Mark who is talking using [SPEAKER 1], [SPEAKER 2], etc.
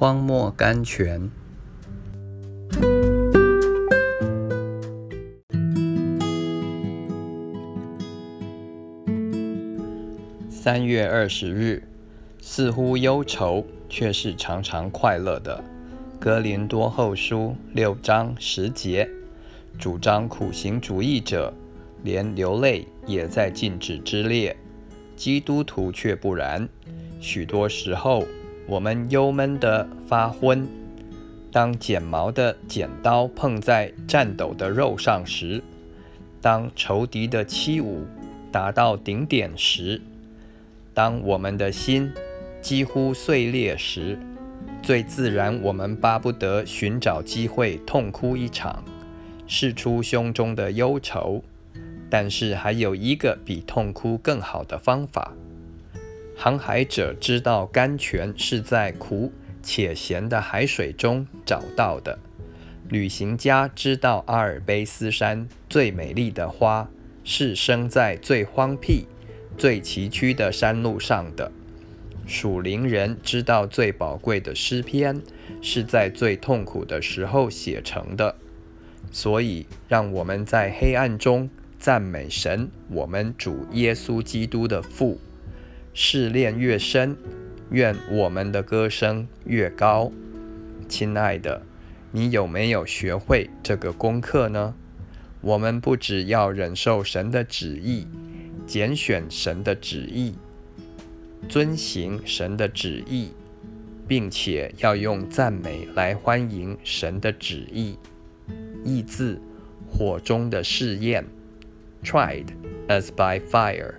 [SPEAKER 1] 荒漠甘泉。三月二十日，似乎忧愁，却是常常快乐的。格林多后书六章十节，主张苦行主义者，连流泪也在禁止之列。基督徒却不然。许多时候，我们忧闷的发昏。当剪毛的剪刀碰在颤抖的肉上时，当仇敌的欺侮达到顶点时，当我们的心几乎碎裂时，最自然，我们巴不得寻找机会痛哭一场，释出胸中的忧愁。但是还有一个比痛哭更好的方法。航海者知道甘泉是在苦且咸的海水中找到的。旅行家知道阿尔卑斯山最美丽的花是生在最荒僻、最崎岖的山路上的。属灵人知道最宝贵的诗篇是在最痛苦的时候写成的。所以，让我们在黑暗中。赞美神，我们主耶稣基督的父。试炼越深，愿我们的歌声越高。亲爱的，你有没有学会这个功课呢？我们不只要忍受神的旨意，拣选神的旨意，遵行神的旨意，并且要用赞美来欢迎神的旨意。意字，火中的试验。tried as by fire.